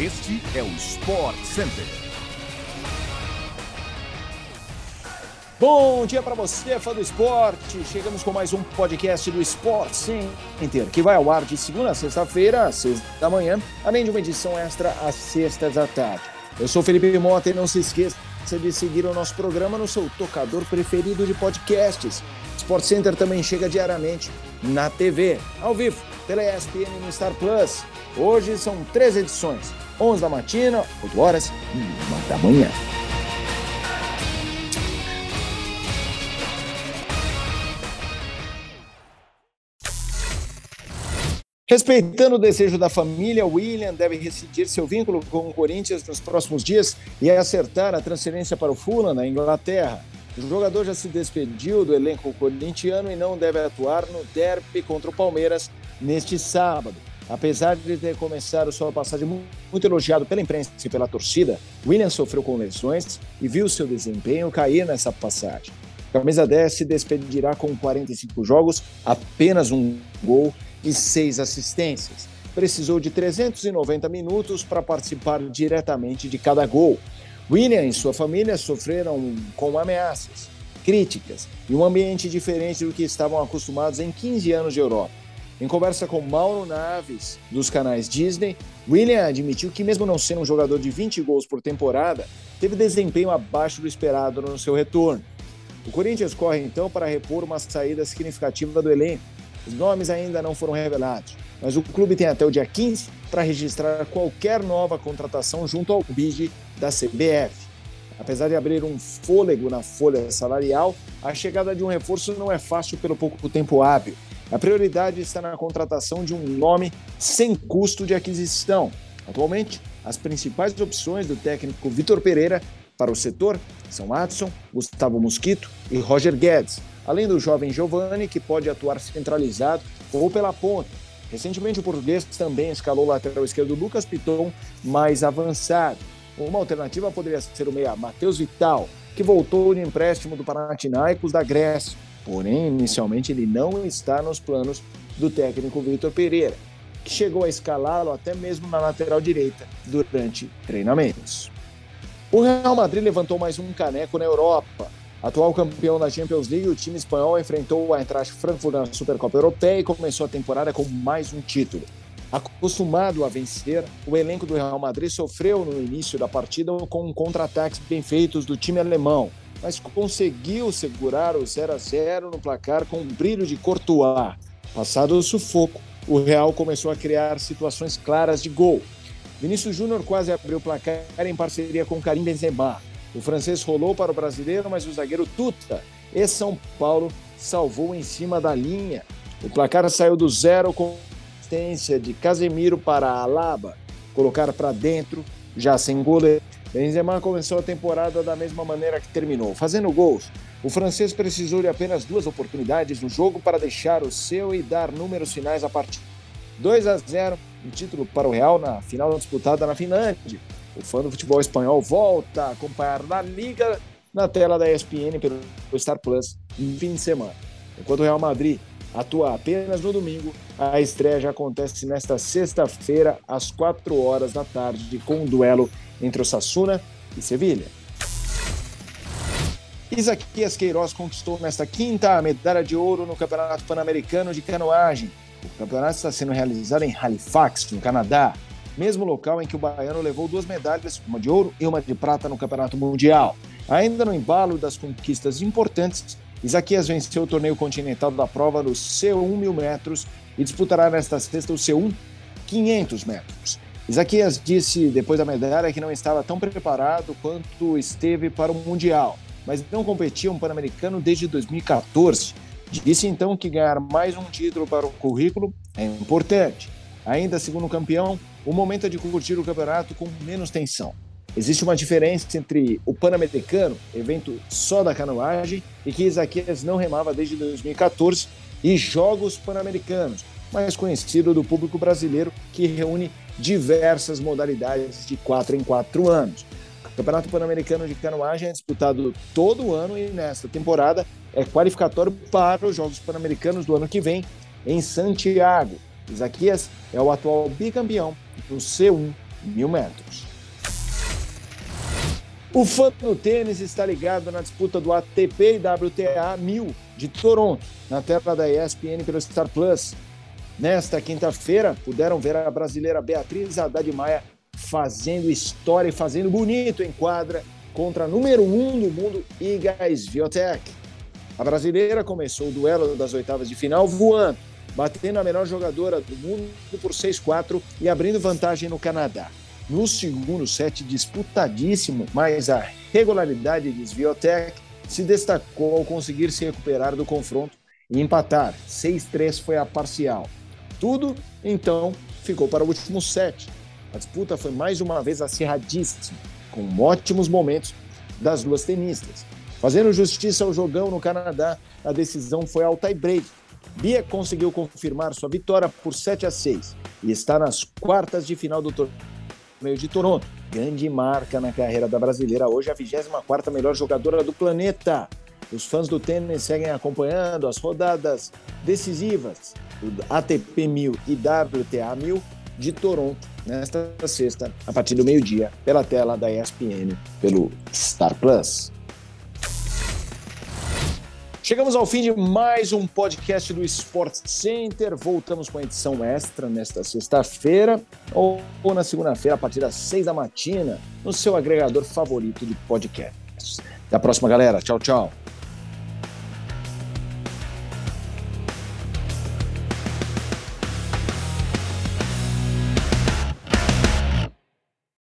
Este é o Sport Center. Bom dia para você, fã do esporte. Chegamos com mais um podcast do Sport Center, que vai ao ar de segunda a sexta-feira, às seis da manhã, além de uma edição extra às sextas da tarde. Eu sou Felipe Mota e não se esqueça de seguir o nosso programa no seu tocador preferido de podcasts. Sport Center também chega diariamente na TV, ao vivo, pela ESPN no Star Plus. Hoje são três edições: 11 da matina, 8 horas e 1 da manhã. Respeitando o desejo da família, William deve rescindir seu vínculo com o Corinthians nos próximos dias e acertar a transferência para o Fulham, na Inglaterra. O jogador já se despediu do elenco corintiano e não deve atuar no derby contra o Palmeiras neste sábado. Apesar de ter começado sua passagem muito elogiado pela imprensa e pela torcida, William sofreu com lesões e viu seu desempenho cair nessa passagem. A camisa 10 se despedirá com 45 jogos, apenas um gol e seis assistências. Precisou de 390 minutos para participar diretamente de cada gol. William e sua família sofreram com ameaças, críticas e um ambiente diferente do que estavam acostumados em 15 anos de Europa. Em conversa com Mauro Naves, dos canais Disney, William admitiu que, mesmo não sendo um jogador de 20 gols por temporada, teve desempenho abaixo do esperado no seu retorno. O Corinthians corre então para repor uma saída significativa do elenco, os nomes ainda não foram revelados, mas o clube tem até o dia 15 para registrar qualquer nova contratação junto ao BID da CBF. Apesar de abrir um fôlego na folha salarial, a chegada de um reforço não é fácil pelo pouco tempo hábil. A prioridade está na contratação de um nome sem custo de aquisição. Atualmente, as principais opções do técnico Vitor Pereira para o setor são Adson, Gustavo Mosquito e Roger Guedes, além do jovem Giovani, que pode atuar centralizado ou pela ponta. Recentemente, o português também escalou o lateral esquerdo Lucas Piton mais avançado. Uma alternativa poderia ser o meia Matheus Vital, que voltou de empréstimo do Panathinaikos da Grécia. Porém, inicialmente ele não está nos planos do técnico Vitor Pereira, que chegou a escalá-lo até mesmo na lateral direita durante treinamentos. O Real Madrid levantou mais um caneco na Europa Atual campeão da Champions League, o time espanhol enfrentou o Eintracht Frankfurt na Supercopa Europeia e começou a temporada com mais um título. Acostumado a vencer, o elenco do Real Madrid sofreu no início da partida com contra-ataques bem feitos do time alemão, mas conseguiu segurar o 0 a 0 no placar com um brilho de Courtois. Passado o sufoco, o Real começou a criar situações claras de gol. Vinícius Júnior quase abriu o placar em parceria com Karim Benzema. O francês rolou para o brasileiro, mas o zagueiro Tuta e São Paulo salvou em cima da linha. O placar saiu do zero com assistência de Casemiro para Alaba, colocar para dentro, já sem goleiro. Benzema começou a temporada da mesma maneira que terminou, fazendo gols. O francês precisou de apenas duas oportunidades no jogo para deixar o seu e dar números finais à partida. 2 a 0, um título para o Real na final disputada na Finlândia. O fã do futebol espanhol volta a acompanhar na Liga na tela da ESPN pelo Star Plus no fim de semana. Enquanto o Real Madrid atua apenas no domingo, a estreia já acontece nesta sexta-feira, às 4 horas da tarde, com um duelo entre o Sassuna e Sevilha. Isaquias Queiroz conquistou nesta quinta a medalha de ouro no Campeonato Pan-Americano de Canoagem. O campeonato está sendo realizado em Halifax, no Canadá mesmo local em que o baiano levou duas medalhas, uma de ouro e uma de prata no Campeonato Mundial. Ainda no embalo das conquistas importantes, Isaquias venceu o torneio continental da prova dos C1 mil metros e disputará nesta sexta o C1 500 metros. Isaquias disse depois da medalha que não estava tão preparado quanto esteve para o Mundial, mas não competia um Pan-Americano desde 2014. Disse então que ganhar mais um título para o currículo é importante. Ainda segundo o campeão, o momento é de curtir o campeonato com menos tensão. Existe uma diferença entre o Pan-Americano, evento só da canoagem, e que Isaquias não remava desde 2014, e Jogos Pan-Americanos, mais conhecido do público brasileiro, que reúne diversas modalidades de quatro em quatro anos. O Campeonato Pan-Americano de Canoagem é disputado todo ano e nesta temporada é qualificatório para os Jogos Pan-Americanos do ano que vem em Santiago. Isaquias é o atual bicampeão do C1 mil metros. O fã do tênis está ligado na disputa do ATP e WTA 1000 de Toronto, na tela da ESPN pelo Star Plus. Nesta quinta-feira, puderam ver a brasileira Beatriz Haddad Maia fazendo história e fazendo bonito em quadra contra a número um do mundo, Iga Swiatek. A brasileira começou o duelo das oitavas de final voando, batendo a melhor jogadora do mundo por 6-4 e abrindo vantagem no Canadá. No segundo set, disputadíssimo, mas a regularidade de Swiatek se destacou ao conseguir se recuperar do confronto e empatar. 6-3 foi a parcial. Tudo, então, ficou para o último set. A disputa foi mais uma vez acirradíssima, com ótimos momentos das duas tenistas. Fazendo justiça ao jogão no Canadá, a decisão foi ao tie-break. Bia conseguiu confirmar sua vitória por 7 a 6 e está nas quartas de final do torneio de Toronto. Grande marca na carreira da brasileira, hoje a 24 melhor jogadora do planeta. Os fãs do tênis seguem acompanhando as rodadas decisivas do ATP 1000 e WTA 1000 de Toronto nesta sexta, a partir do meio-dia, pela tela da ESPN, pelo Star Plus. Chegamos ao fim de mais um podcast do Sports Center. Voltamos com a edição extra nesta sexta-feira ou, ou na segunda-feira, a partir das seis da matina, no seu agregador favorito de podcasts. Até a próxima, galera. Tchau, tchau.